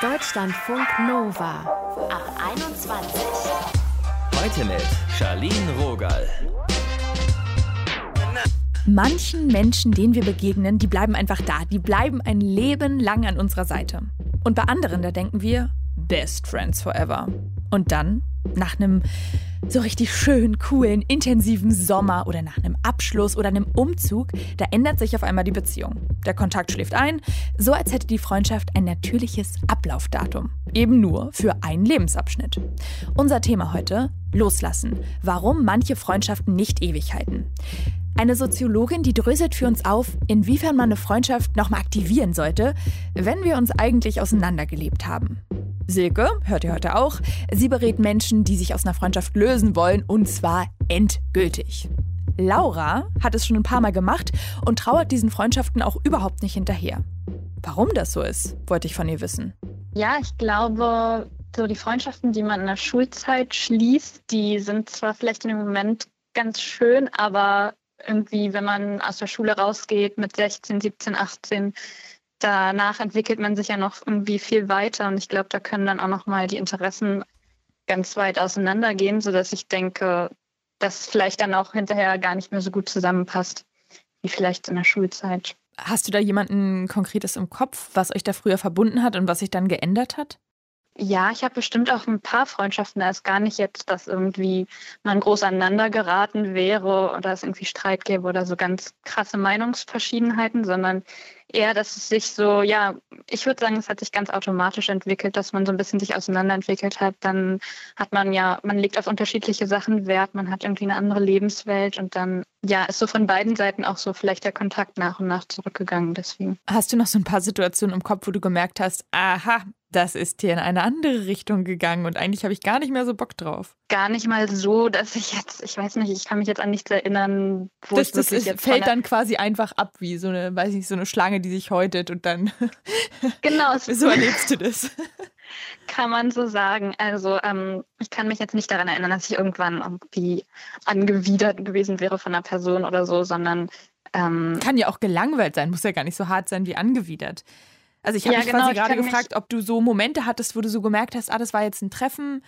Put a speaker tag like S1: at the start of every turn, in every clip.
S1: Deutschlandfunk Nova ab 21.
S2: Heute mit Charlene Rogal.
S3: Manchen Menschen, denen wir begegnen, die bleiben einfach da. Die bleiben ein Leben lang an unserer Seite. Und bei anderen, da denken wir, Best Friends Forever. Und dann, nach einem so richtig schön, coolen, intensiven Sommer oder nach einem Abschluss oder einem Umzug, da ändert sich auf einmal die Beziehung. Der Kontakt schläft ein, so als hätte die Freundschaft ein natürliches Ablaufdatum. Eben nur für einen Lebensabschnitt. Unser Thema heute, Loslassen. Warum manche Freundschaften nicht ewig halten. Eine Soziologin, die dröselt für uns auf, inwiefern man eine Freundschaft nochmal aktivieren sollte, wenn wir uns eigentlich auseinandergelebt haben. Silke, hört ihr heute auch, sie berät Menschen, die sich aus einer Freundschaft lösen wollen und zwar endgültig. Laura hat es schon ein paar Mal gemacht und trauert diesen Freundschaften auch überhaupt nicht hinterher. Warum das so ist, wollte ich von ihr wissen.
S4: Ja, ich glaube, so die Freundschaften, die man in der Schulzeit schließt, die sind zwar vielleicht in dem Moment ganz schön, aber irgendwie, wenn man aus der Schule rausgeht mit 16, 17, 18, danach entwickelt man sich ja noch irgendwie viel weiter und ich glaube, da können dann auch noch mal die Interessen ganz weit auseinandergehen, sodass ich denke, dass vielleicht dann auch hinterher gar nicht mehr so gut zusammenpasst wie vielleicht in der Schulzeit.
S3: Hast du da jemanden Konkretes im Kopf, was euch da früher verbunden hat und was sich dann geändert hat?
S4: Ja, ich habe bestimmt auch ein paar Freundschaften. Da ist gar nicht jetzt, dass irgendwie man groß aneinander geraten wäre oder es irgendwie Streit gäbe oder so ganz krasse Meinungsverschiedenheiten, sondern eher, dass es sich so, ja, ich würde sagen, es hat sich ganz automatisch entwickelt, dass man so ein bisschen sich auseinanderentwickelt hat. Dann hat man ja, man legt auf unterschiedliche Sachen Wert, man hat irgendwie eine andere Lebenswelt und dann, ja, ist so von beiden Seiten auch so vielleicht der Kontakt nach und nach zurückgegangen. Deswegen.
S3: Hast du noch so ein paar Situationen im Kopf, wo du gemerkt hast, aha, das ist hier in eine andere Richtung gegangen und eigentlich habe ich gar nicht mehr so Bock drauf.
S4: Gar nicht mal so, dass ich jetzt, ich weiß nicht, ich kann mich jetzt an nichts erinnern,
S3: wo das, das ist, fällt dann quasi einfach ab, wie so eine, weiß ich nicht, so eine Schlange, die sich häutet und dann.
S4: Genau.
S3: so erlebst du das.
S4: Kann man so sagen. Also ähm, ich kann mich jetzt nicht daran erinnern, dass ich irgendwann irgendwie angewidert gewesen wäre von einer Person oder so, sondern
S3: ähm, kann ja auch gelangweilt sein, muss ja gar nicht so hart sein wie angewidert. Also ich habe ja, mich genau, quasi gerade gefragt, ob du so Momente hattest, wo du so gemerkt hast, ah, das war jetzt ein Treffen,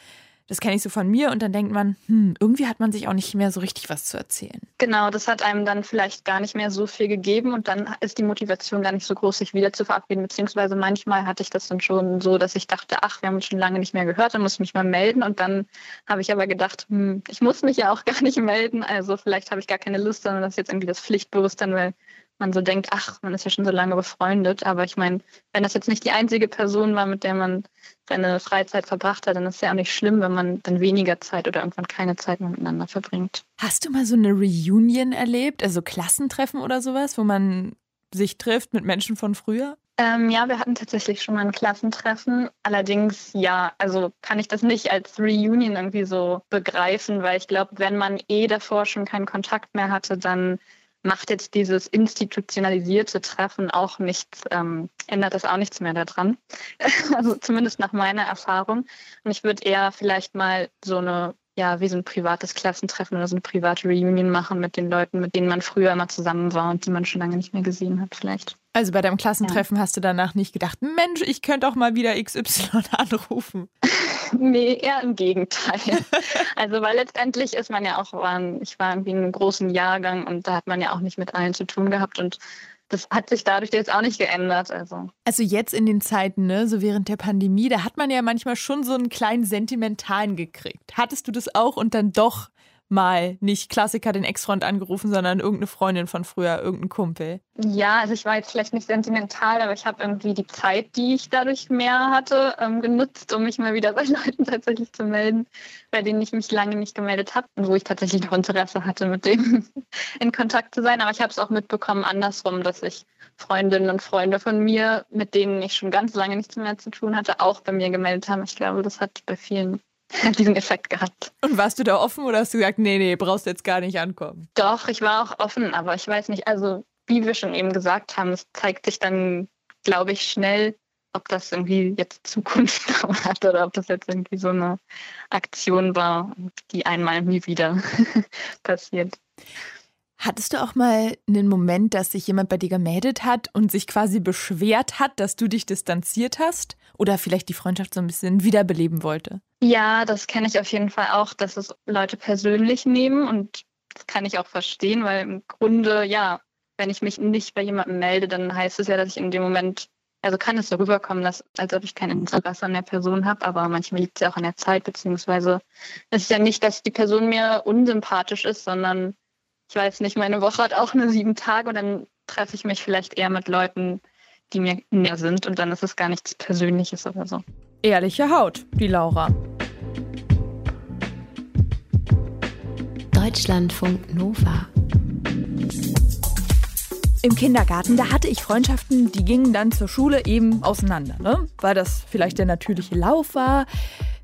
S3: das kenne ich so von mir. Und dann denkt man, hm, irgendwie hat man sich auch nicht mehr so richtig was zu erzählen.
S4: Genau, das hat einem dann vielleicht gar nicht mehr so viel gegeben und dann ist die Motivation gar nicht so groß, sich wieder zu verabreden, beziehungsweise manchmal hatte ich das dann schon so, dass ich dachte, ach, wir haben uns schon lange nicht mehr gehört, dann muss ich mich mal melden. Und dann habe ich aber gedacht, hm, ich muss mich ja auch gar nicht melden, also vielleicht habe ich gar keine Lust, sondern das ist jetzt irgendwie das Pflichtbewusstsein, weil man so denkt, ach, man ist ja schon so lange befreundet. Aber ich meine, wenn das jetzt nicht die einzige Person war, mit der man seine Freizeit verbracht hat, dann ist es ja auch nicht schlimm, wenn man dann weniger Zeit oder irgendwann keine Zeit mehr miteinander verbringt.
S3: Hast du mal so eine Reunion erlebt, also Klassentreffen oder sowas, wo man sich trifft mit Menschen von früher?
S4: Ähm, ja, wir hatten tatsächlich schon mal ein Klassentreffen. Allerdings, ja, also kann ich das nicht als Reunion irgendwie so begreifen, weil ich glaube, wenn man eh davor schon keinen Kontakt mehr hatte, dann macht jetzt dieses institutionalisierte Treffen auch nichts, ähm, ändert das auch nichts mehr daran. also zumindest nach meiner Erfahrung. Und ich würde eher vielleicht mal so eine, ja, wie so ein privates Klassentreffen oder so eine private Reunion machen mit den Leuten, mit denen man früher immer zusammen war und die man schon lange nicht mehr gesehen hat, vielleicht.
S3: Also bei deinem Klassentreffen ja. hast du danach nicht gedacht, Mensch, ich könnte auch mal wieder XY anrufen.
S4: nee, eher im Gegenteil. also weil letztendlich ist man ja auch, ich war irgendwie in einem großen Jahrgang und da hat man ja auch nicht mit allen zu tun gehabt und das hat sich dadurch jetzt auch nicht geändert. Also.
S3: also jetzt in den Zeiten, ne, so während der Pandemie, da hat man ja manchmal schon so einen kleinen Sentimentalen gekriegt. Hattest du das auch und dann doch mal nicht Klassiker den Ex-Freund angerufen, sondern irgendeine Freundin von früher, irgendein Kumpel?
S4: Ja, also ich war jetzt vielleicht nicht sentimental, aber ich habe irgendwie die Zeit, die ich dadurch mehr hatte, ähm, genutzt, um mich mal wieder bei Leuten tatsächlich zu melden, bei denen ich mich lange nicht gemeldet habe und wo ich tatsächlich noch Interesse hatte, mit denen in Kontakt zu sein. Aber ich habe es auch mitbekommen andersrum, dass ich Freundinnen und Freunde von mir, mit denen ich schon ganz lange nichts mehr zu tun hatte, auch bei mir gemeldet haben. Ich glaube, das hat bei vielen diesen Effekt gehabt.
S3: Und warst du da offen oder hast du gesagt, nee, nee, brauchst jetzt gar nicht ankommen?
S4: Doch, ich war auch offen, aber ich weiß nicht, also wie wir schon eben gesagt haben, es zeigt sich dann, glaube ich, schnell, ob das irgendwie jetzt Zukunft hat oder ob das jetzt irgendwie so eine Aktion war, die einmal nie wieder passiert.
S3: Hattest du auch mal einen Moment, dass sich jemand bei dir gemeldet hat und sich quasi beschwert hat, dass du dich distanziert hast? Oder vielleicht die Freundschaft so ein bisschen wiederbeleben wollte?
S4: Ja, das kenne ich auf jeden Fall auch, dass es Leute persönlich nehmen und das kann ich auch verstehen, weil im Grunde, ja, wenn ich mich nicht bei jemandem melde, dann heißt es ja, dass ich in dem Moment, also kann es so rüberkommen, dass, als ob ich kein Interesse an der Person habe, aber manchmal liegt es ja auch an der Zeit, beziehungsweise es ist ja nicht, dass die Person mir unsympathisch ist, sondern ich weiß nicht, meine Woche hat auch nur sieben Tage und dann treffe ich mich vielleicht eher mit Leuten, die mir näher sind und dann ist es gar nichts Persönliches oder so.
S3: Ehrliche Haut, die Laura.
S1: Deutschlandfunk Nova.
S3: Im Kindergarten, da hatte ich Freundschaften, die gingen dann zur Schule eben auseinander, ne? Weil das vielleicht der natürliche Lauf war,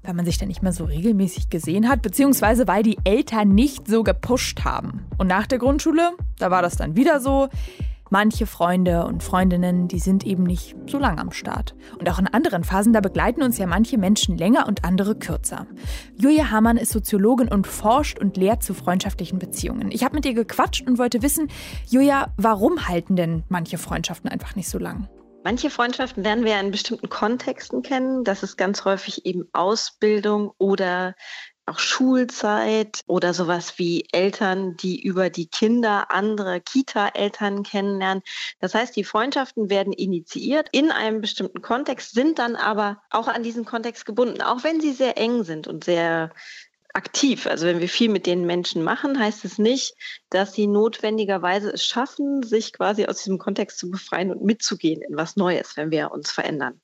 S3: weil man sich dann nicht mehr so regelmäßig gesehen hat, beziehungsweise weil die Eltern nicht so gepusht haben. Und nach der Grundschule, da war das dann wieder so. Manche Freunde und Freundinnen, die sind eben nicht so lang am Start. Und auch in anderen Phasen, da begleiten uns ja manche Menschen länger und andere kürzer. Julia Hamann ist Soziologin und forscht und lehrt zu freundschaftlichen Beziehungen. Ich habe mit ihr gequatscht und wollte wissen, Julia, warum halten denn manche Freundschaften einfach nicht so lang?
S5: Manche Freundschaften lernen wir in bestimmten Kontexten kennen. Das ist ganz häufig eben Ausbildung oder auch Schulzeit oder sowas wie Eltern, die über die Kinder andere Kita-Eltern kennenlernen. Das heißt, die Freundschaften werden initiiert in einem bestimmten Kontext, sind dann aber auch an diesen Kontext gebunden, auch wenn sie sehr eng sind und sehr aktiv. Also wenn wir viel mit den Menschen machen, heißt es nicht, dass sie notwendigerweise es schaffen, sich quasi aus diesem Kontext zu befreien und mitzugehen in was Neues, wenn wir uns verändern.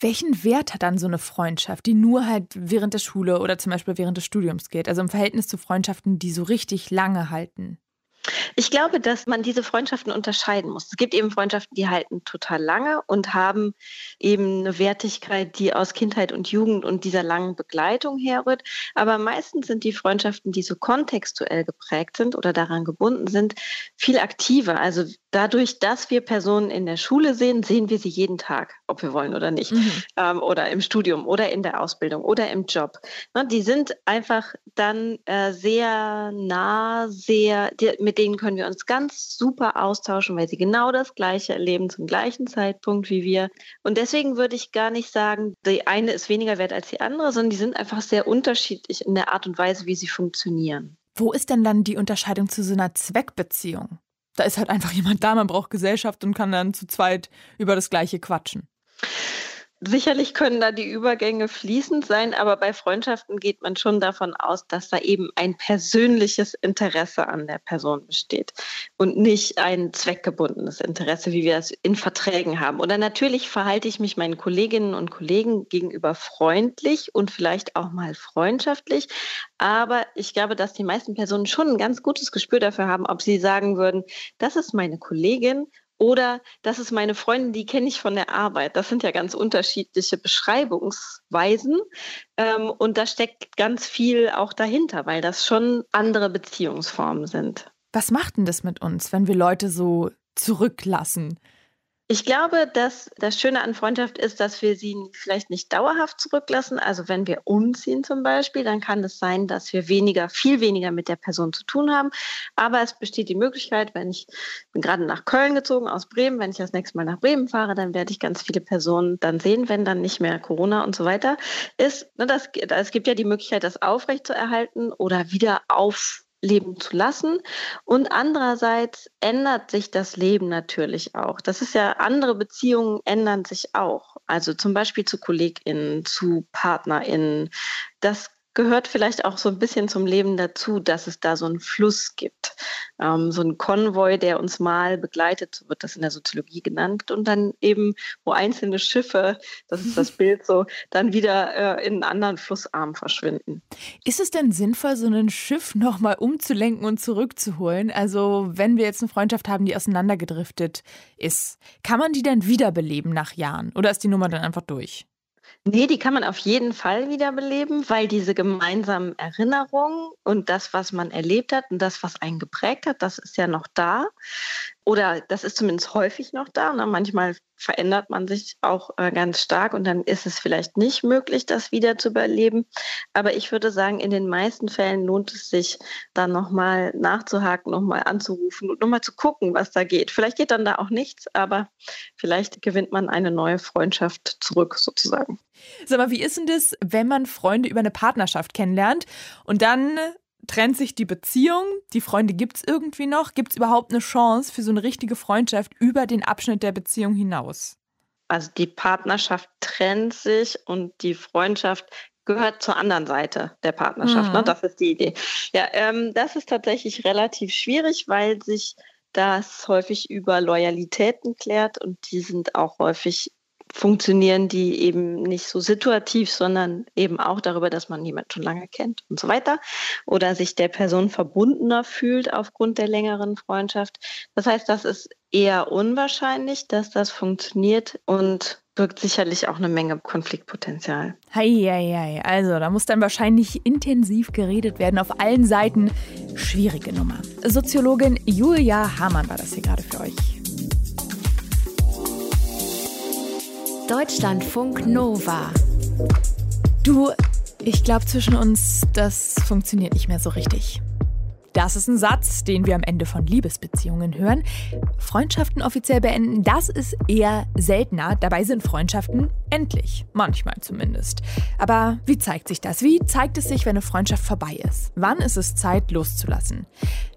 S3: Welchen Wert hat dann so eine Freundschaft, die nur halt während der Schule oder zum Beispiel während des Studiums geht? Also im Verhältnis zu Freundschaften, die so richtig lange halten?
S5: Ich glaube, dass man diese Freundschaften unterscheiden muss. Es gibt eben Freundschaften, die halten total lange und haben eben eine Wertigkeit, die aus Kindheit und Jugend und dieser langen Begleitung herrührt. Aber meistens sind die Freundschaften, die so kontextuell geprägt sind oder daran gebunden sind, viel aktiver. Also dadurch, dass wir Personen in der Schule sehen, sehen wir sie jeden Tag, ob wir wollen oder nicht. Mhm. Ähm, oder im Studium oder in der Ausbildung oder im Job. Ne, die sind einfach dann äh, sehr nah, sehr, die, mit denen können wir uns ganz super austauschen, weil sie genau das Gleiche erleben zum gleichen Zeitpunkt wie wir. Und deswegen würde ich gar nicht sagen, die eine ist weniger wert als die andere, sondern die sind einfach sehr unterschiedlich in der Art und Weise, wie sie funktionieren.
S3: Wo ist denn dann die Unterscheidung zu so einer Zweckbeziehung? Da ist halt einfach jemand da, man braucht Gesellschaft und kann dann zu zweit über das Gleiche quatschen.
S5: Sicherlich können da die Übergänge fließend sein, aber bei Freundschaften geht man schon davon aus, dass da eben ein persönliches Interesse an der Person besteht und nicht ein zweckgebundenes Interesse, wie wir es in Verträgen haben. Oder natürlich verhalte ich mich meinen Kolleginnen und Kollegen gegenüber freundlich und vielleicht auch mal freundschaftlich, aber ich glaube, dass die meisten Personen schon ein ganz gutes Gespür dafür haben, ob sie sagen würden, das ist meine Kollegin oder das ist meine Freundin, die kenne ich von der Arbeit. Das sind ja ganz unterschiedliche Beschreibungsweisen. Ähm, und da steckt ganz viel auch dahinter, weil das schon andere Beziehungsformen sind.
S3: Was macht denn das mit uns, wenn wir Leute so zurücklassen?
S5: Ich glaube, dass das Schöne an Freundschaft ist, dass wir sie vielleicht nicht dauerhaft zurücklassen. Also wenn wir umziehen zum Beispiel, dann kann es sein, dass wir weniger, viel weniger mit der Person zu tun haben. Aber es besteht die Möglichkeit, wenn ich bin gerade nach Köln gezogen aus Bremen, wenn ich das nächste Mal nach Bremen fahre, dann werde ich ganz viele Personen dann sehen, wenn dann nicht mehr Corona und so weiter ist. Ne, das, es gibt ja die Möglichkeit, das aufrechtzuerhalten oder wieder auf leben zu lassen. Und andererseits ändert sich das Leben natürlich auch. Das ist ja, andere Beziehungen ändern sich auch. Also zum Beispiel zu KollegInnen, zu PartnerInnen. Das gehört vielleicht auch so ein bisschen zum Leben dazu, dass es da so einen Fluss gibt. Ähm, so ein Konvoi, der uns mal begleitet, so wird das in der Soziologie genannt, und dann eben, wo einzelne Schiffe, das ist das Bild so, dann wieder äh, in einen anderen Flussarm verschwinden.
S3: Ist es denn sinnvoll, so ein Schiff nochmal umzulenken und zurückzuholen? Also, wenn wir jetzt eine Freundschaft haben, die auseinandergedriftet ist, kann man die dann wiederbeleben nach Jahren? Oder ist die Nummer dann einfach durch?
S5: Nee, die kann man auf jeden Fall wiederbeleben, weil diese gemeinsamen Erinnerungen und das, was man erlebt hat und das, was einen geprägt hat, das ist ja noch da. Oder das ist zumindest häufig noch da. Ne? Manchmal verändert man sich auch äh, ganz stark und dann ist es vielleicht nicht möglich, das wieder zu überleben. Aber ich würde sagen, in den meisten Fällen lohnt es sich, dann nochmal nachzuhaken, nochmal anzurufen und nochmal zu gucken, was da geht. Vielleicht geht dann da auch nichts, aber vielleicht gewinnt man eine neue Freundschaft zurück, sozusagen.
S3: Sag mal, wie ist denn das, wenn man Freunde über eine Partnerschaft kennenlernt und dann trennt sich die Beziehung, die Freunde gibt es irgendwie noch. Gibt es überhaupt eine Chance für so eine richtige Freundschaft über den Abschnitt der Beziehung hinaus?
S5: Also die Partnerschaft trennt sich und die Freundschaft gehört zur anderen Seite der Partnerschaft. Ne? Mhm. Ne? Das ist die Idee. Ja, ähm, das ist tatsächlich relativ schwierig, weil sich das häufig über Loyalitäten klärt und die sind auch häufig funktionieren die eben nicht so situativ, sondern eben auch darüber, dass man jemanden schon lange kennt und so weiter oder sich der Person verbundener fühlt aufgrund der längeren Freundschaft. Das heißt, das ist eher unwahrscheinlich, dass das funktioniert und birgt sicherlich auch eine Menge Konfliktpotenzial.
S3: Hei, hei, hei. Also, da muss dann wahrscheinlich intensiv geredet werden auf allen Seiten. Schwierige Nummer. Soziologin Julia Hamann war das hier gerade für euch.
S1: Deutschlandfunk Nova.
S3: Du, ich glaube zwischen uns, das funktioniert nicht mehr so richtig. Das ist ein Satz, den wir am Ende von Liebesbeziehungen hören. Freundschaften offiziell beenden, das ist eher seltener. Dabei sind Freundschaften endlich. Manchmal zumindest. Aber wie zeigt sich das? Wie zeigt es sich, wenn eine Freundschaft vorbei ist? Wann ist es Zeit, loszulassen?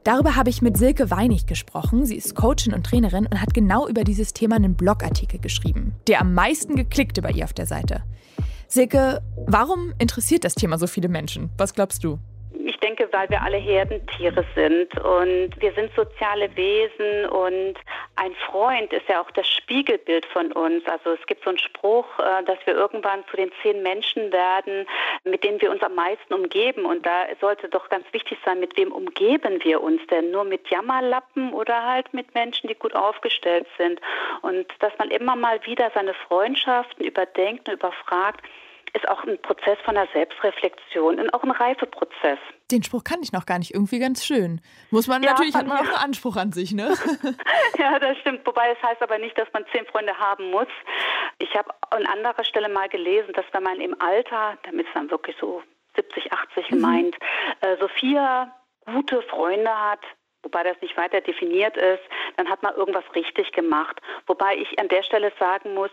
S3: Darüber habe ich mit Silke Weinig gesprochen. Sie ist Coachin und Trainerin und hat genau über dieses Thema einen Blogartikel geschrieben, der am meisten geklickt bei ihr auf der Seite. Silke, warum interessiert das Thema so viele Menschen? Was glaubst du?
S6: Denke, weil wir alle Herdentiere sind und wir sind soziale Wesen und ein Freund ist ja auch das Spiegelbild von uns. Also es gibt so einen Spruch, äh, dass wir irgendwann zu den zehn Menschen werden, mit denen wir uns am meisten umgeben. Und da sollte doch ganz wichtig sein, mit wem umgeben wir uns denn? Nur mit Jammerlappen oder halt mit Menschen, die gut aufgestellt sind. Und dass man immer mal wieder seine Freundschaften überdenkt und überfragt, ist auch ein Prozess von der Selbstreflexion und auch ein Reifeprozess.
S3: Den Spruch kann ich noch gar nicht. Irgendwie ganz schön. Muss man ja, natürlich, hat man auch einen Anspruch an sich, ne?
S6: ja, das stimmt. Wobei es heißt aber nicht, dass man zehn Freunde haben muss. Ich habe an anderer Stelle mal gelesen, dass wenn man im Alter, damit ist dann wirklich so 70, 80 mhm. gemeint, äh, so vier gute Freunde hat, wobei das nicht weiter definiert ist, dann hat man irgendwas richtig gemacht. Wobei ich an der Stelle sagen muss,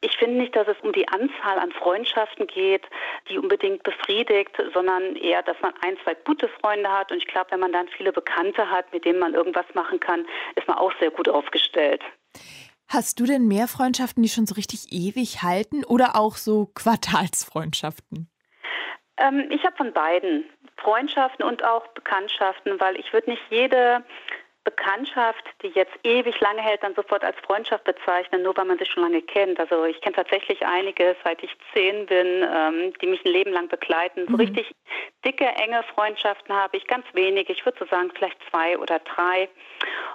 S6: ich finde nicht, dass es um die Anzahl an Freundschaften geht, die unbedingt befriedigt, sondern eher, dass man ein, zwei gute Freunde hat. Und ich glaube, wenn man dann viele Bekannte hat, mit denen man irgendwas machen kann, ist man auch sehr gut aufgestellt.
S3: Hast du denn mehr Freundschaften, die schon so richtig ewig halten oder auch so Quartalsfreundschaften?
S6: Ähm, ich habe von beiden. Freundschaften und auch Bekanntschaften, weil ich würde nicht jede Bekanntschaft, die jetzt ewig lange hält, dann sofort als Freundschaft bezeichnen, nur weil man sich schon lange kennt. Also ich kenne tatsächlich einige, seit ich zehn bin, ähm, die mich ein Leben lang begleiten. So mhm. richtig dicke, enge Freundschaften habe ich ganz wenig. Ich würde so sagen, vielleicht zwei oder drei.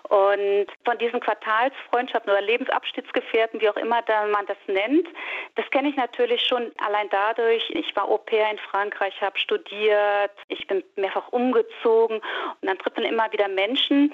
S6: Und von diesen Quartalsfreundschaften oder Lebensabschnittsgefährten, wie auch immer man das nennt, das kenne ich natürlich schon allein dadurch. Ich war Au pair in Frankreich, habe studiert, ich bin mehrfach umgezogen und dann trifft man immer wieder Menschen,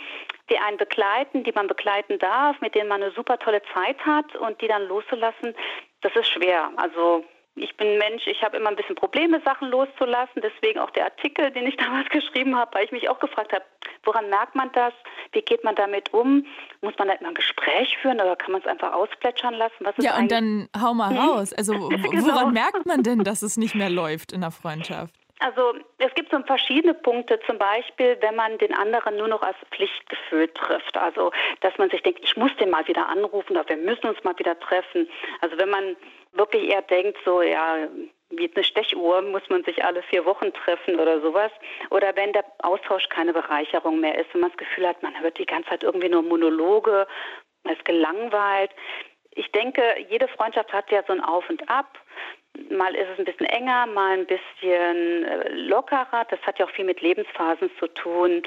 S6: die einen begleiten, die man begleiten darf, mit denen man eine super tolle Zeit hat und die dann loszulassen, das ist schwer. Also ich bin Mensch, ich habe immer ein bisschen Probleme, Sachen loszulassen. Deswegen auch der Artikel, den ich damals geschrieben habe, weil ich mich auch gefragt habe, woran merkt man das? Wie geht man damit um? Muss man da immer ein Gespräch führen oder kann man es einfach ausplätschern lassen?
S3: Was ja, und dann hau mal raus. Also genau. woran merkt man denn, dass es nicht mehr läuft in der Freundschaft?
S6: Also es gibt so verschiedene Punkte, zum Beispiel, wenn man den anderen nur noch als Pflichtgefühl trifft. Also dass man sich denkt, ich muss den mal wieder anrufen oder wir müssen uns mal wieder treffen. Also wenn man wirklich eher denkt, so ja, wie eine Stechuhr muss man sich alle vier Wochen treffen oder sowas. Oder wenn der Austausch keine Bereicherung mehr ist, wenn man das Gefühl hat, man hört die ganze Zeit irgendwie nur Monologe, man ist gelangweilt. Ich denke, jede Freundschaft hat ja so ein Auf und Ab. Mal ist es ein bisschen enger, mal ein bisschen äh, lockerer. Das hat ja auch viel mit Lebensphasen zu tun.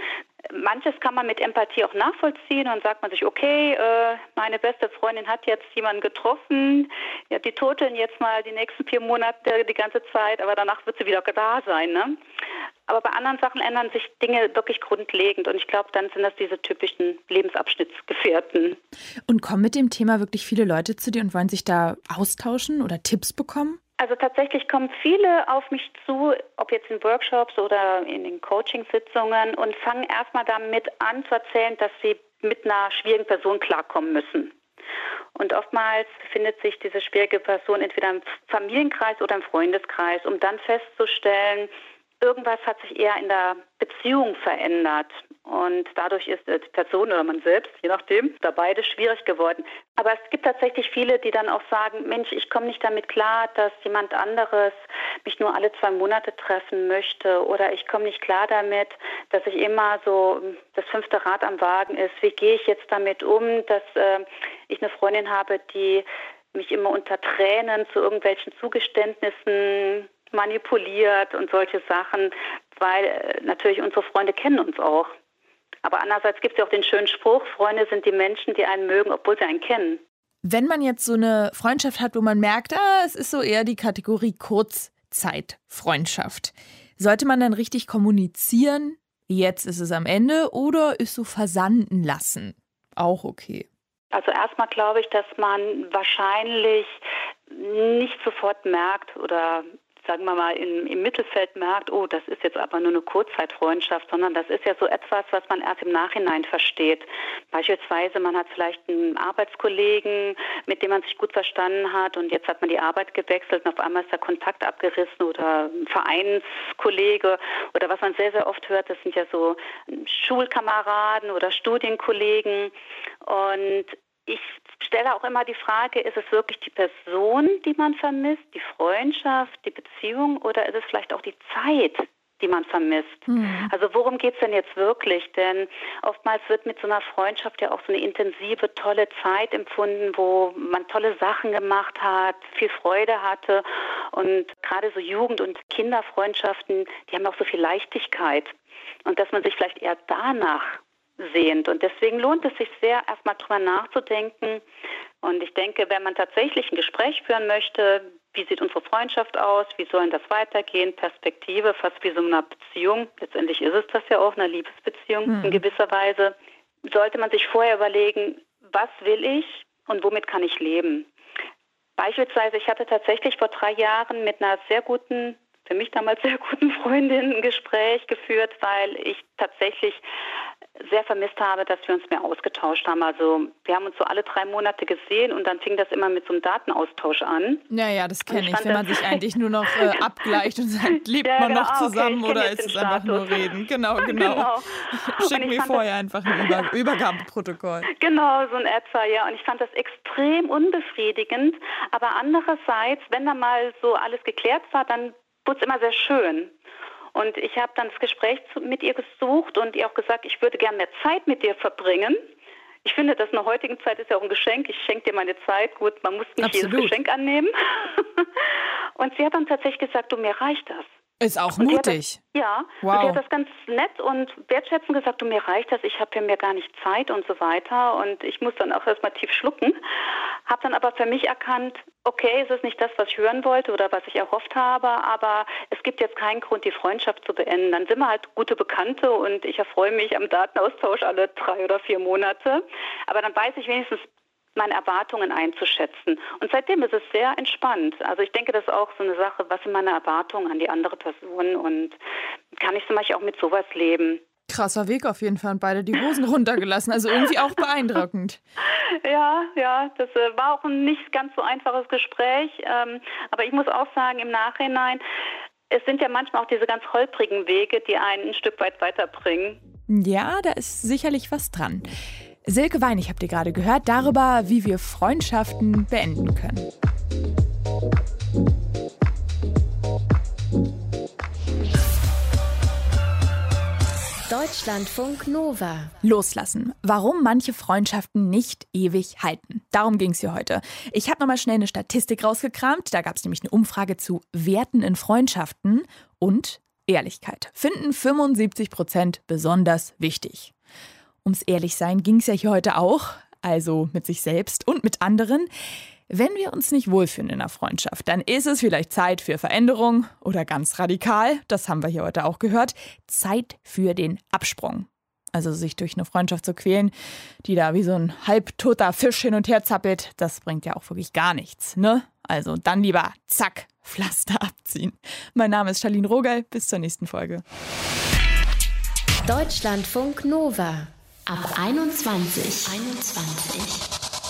S6: Manches kann man mit Empathie auch nachvollziehen und sagt man sich, okay, äh, meine beste Freundin hat jetzt jemanden getroffen, die toteln jetzt mal die nächsten vier Monate die ganze Zeit, aber danach wird sie wieder da sein. Ne? Aber bei anderen Sachen ändern sich Dinge wirklich grundlegend. Und ich glaube, dann sind das diese typischen Lebensabschnittsgefährten.
S3: Und kommen mit dem Thema wirklich viele Leute zu dir und wollen sich da austauschen oder Tipps bekommen?
S6: Also tatsächlich kommen viele auf mich zu, ob jetzt in Workshops oder in den Coachingsitzungen und fangen erstmal damit an zu erzählen, dass sie mit einer schwierigen Person klarkommen müssen. Und oftmals befindet sich diese schwierige Person entweder im Familienkreis oder im Freundeskreis, um dann festzustellen, irgendwas hat sich eher in der Beziehung verändert. Und dadurch ist die Person oder man selbst, je nachdem, da beide schwierig geworden. Aber es gibt tatsächlich viele, die dann auch sagen, Mensch, ich komme nicht damit klar, dass jemand anderes mich nur alle zwei Monate treffen möchte. Oder ich komme nicht klar damit, dass ich immer so das fünfte Rad am Wagen ist. Wie gehe ich jetzt damit um, dass äh, ich eine Freundin habe, die mich immer unter Tränen zu irgendwelchen Zugeständnissen manipuliert und solche Sachen, weil äh, natürlich unsere Freunde kennen uns auch. Aber andererseits gibt es ja auch den schönen Spruch, Freunde sind die Menschen, die einen mögen, obwohl sie einen kennen.
S3: Wenn man jetzt so eine Freundschaft hat, wo man merkt, ah, es ist so eher die Kategorie Kurzzeitfreundschaft, sollte man dann richtig kommunizieren, jetzt ist es am Ende oder ist so versanden lassen? Auch okay.
S6: Also erstmal glaube ich, dass man wahrscheinlich nicht sofort merkt oder sagen wir mal, im, im Mittelfeld merkt, oh, das ist jetzt aber nur eine Kurzzeitfreundschaft, sondern das ist ja so etwas, was man erst im Nachhinein versteht. Beispielsweise, man hat vielleicht einen Arbeitskollegen, mit dem man sich gut verstanden hat und jetzt hat man die Arbeit gewechselt und auf einmal ist der Kontakt abgerissen oder ein Vereinskollege oder was man sehr, sehr oft hört, das sind ja so Schulkameraden oder Studienkollegen und ich stelle auch immer die Frage, ist es wirklich die Person, die man vermisst, die Freundschaft, die Beziehung oder ist es vielleicht auch die Zeit, die man vermisst. Mhm. Also worum geht es denn jetzt wirklich? Denn oftmals wird mit so einer Freundschaft ja auch so eine intensive, tolle Zeit empfunden, wo man tolle Sachen gemacht hat, viel Freude hatte. Und gerade so Jugend- und Kinderfreundschaften, die haben auch so viel Leichtigkeit. Und dass man sich vielleicht eher danach sehend. Und deswegen lohnt es sich sehr, erstmal drüber nachzudenken. Und ich denke, wenn man tatsächlich ein Gespräch führen möchte, wie sieht unsere Freundschaft aus, wie soll das weitergehen, Perspektive, fast wie so eine Beziehung, letztendlich ist es das ja auch, eine Liebesbeziehung mhm. in gewisser Weise, sollte man sich vorher überlegen, was will ich und womit kann ich leben. Beispielsweise, ich hatte tatsächlich vor drei Jahren mit einer sehr guten für mich damals sehr guten Freundin ein Gespräch geführt, weil ich tatsächlich sehr vermisst habe, dass wir uns mehr ausgetauscht haben. Also wir haben uns so alle drei Monate gesehen und dann fing das immer mit so einem Datenaustausch an.
S3: Ja, ja, das kenne ich, wenn man sich eigentlich nur noch äh, abgleicht und sagt, lebt ja, man noch zusammen okay, oder ist es einfach nur reden? Genau, genau. genau. Schick mir vorher einfach ein Über Übergabeprotokoll.
S6: Genau, so ein etwa, ja. Und ich fand das extrem unbefriedigend. Aber andererseits, wenn da mal so alles geklärt war, dann wurde es immer sehr schön. Und ich habe dann das Gespräch mit ihr gesucht und ihr auch gesagt, ich würde gerne mehr Zeit mit dir verbringen. Ich finde, das in der heutigen Zeit ist ja auch ein Geschenk. Ich schenke dir meine Zeit. Gut, man muss nicht Absolut. jedes Geschenk annehmen. und sie hat dann tatsächlich gesagt, du, mir reicht das.
S3: Ist auch und mutig.
S6: Das, ja, wow. und sie hat das ganz nett und wertschätzend gesagt, du, mir reicht das, ich habe ja mir gar nicht Zeit und so weiter. Und ich muss dann auch erstmal tief schlucken. Habe dann aber für mich erkannt, okay, es ist nicht das, was ich hören wollte oder was ich erhofft habe, aber es gibt jetzt keinen Grund, die Freundschaft zu beenden. Dann sind wir halt gute Bekannte und ich erfreue mich am Datenaustausch alle drei oder vier Monate. Aber dann weiß ich wenigstens, meine Erwartungen einzuschätzen. Und seitdem ist es sehr entspannt. Also ich denke, das ist auch so eine Sache, was sind meine Erwartungen an die andere Person und kann ich zum Beispiel auch mit sowas leben.
S3: Krasser Weg auf jeden Fall und beide die Hosen runtergelassen. Also irgendwie auch beeindruckend.
S6: Ja, ja, das äh, war auch ein nicht ganz so einfaches Gespräch. Ähm, aber ich muss auch sagen, im Nachhinein, es sind ja manchmal auch diese ganz holprigen Wege, die einen ein Stück weit weiterbringen.
S3: Ja, da ist sicherlich was dran. Silke Wein, ich habt ihr gerade gehört, darüber, wie wir Freundschaften beenden können.
S1: Deutschlandfunk Nova.
S3: Loslassen. Warum manche Freundschaften nicht ewig halten. Darum ging es hier heute. Ich habe nochmal schnell eine Statistik rausgekramt. Da gab es nämlich eine Umfrage zu Werten in Freundschaften und Ehrlichkeit. Finden 75 Prozent besonders wichtig. Ums Ehrlichsein ging es ja hier heute auch, also mit sich selbst und mit anderen. Wenn wir uns nicht wohlfühlen in einer Freundschaft, dann ist es vielleicht Zeit für Veränderung oder ganz radikal, das haben wir hier heute auch gehört, Zeit für den Absprung. Also sich durch eine Freundschaft zu quälen, die da wie so ein halbtoter Fisch hin und her zappelt, das bringt ja auch wirklich gar nichts, ne? Also dann lieber zack, Pflaster abziehen. Mein Name ist Charlene Rogal, bis zur nächsten Folge.
S1: Deutschlandfunk Nova ab 21. 21.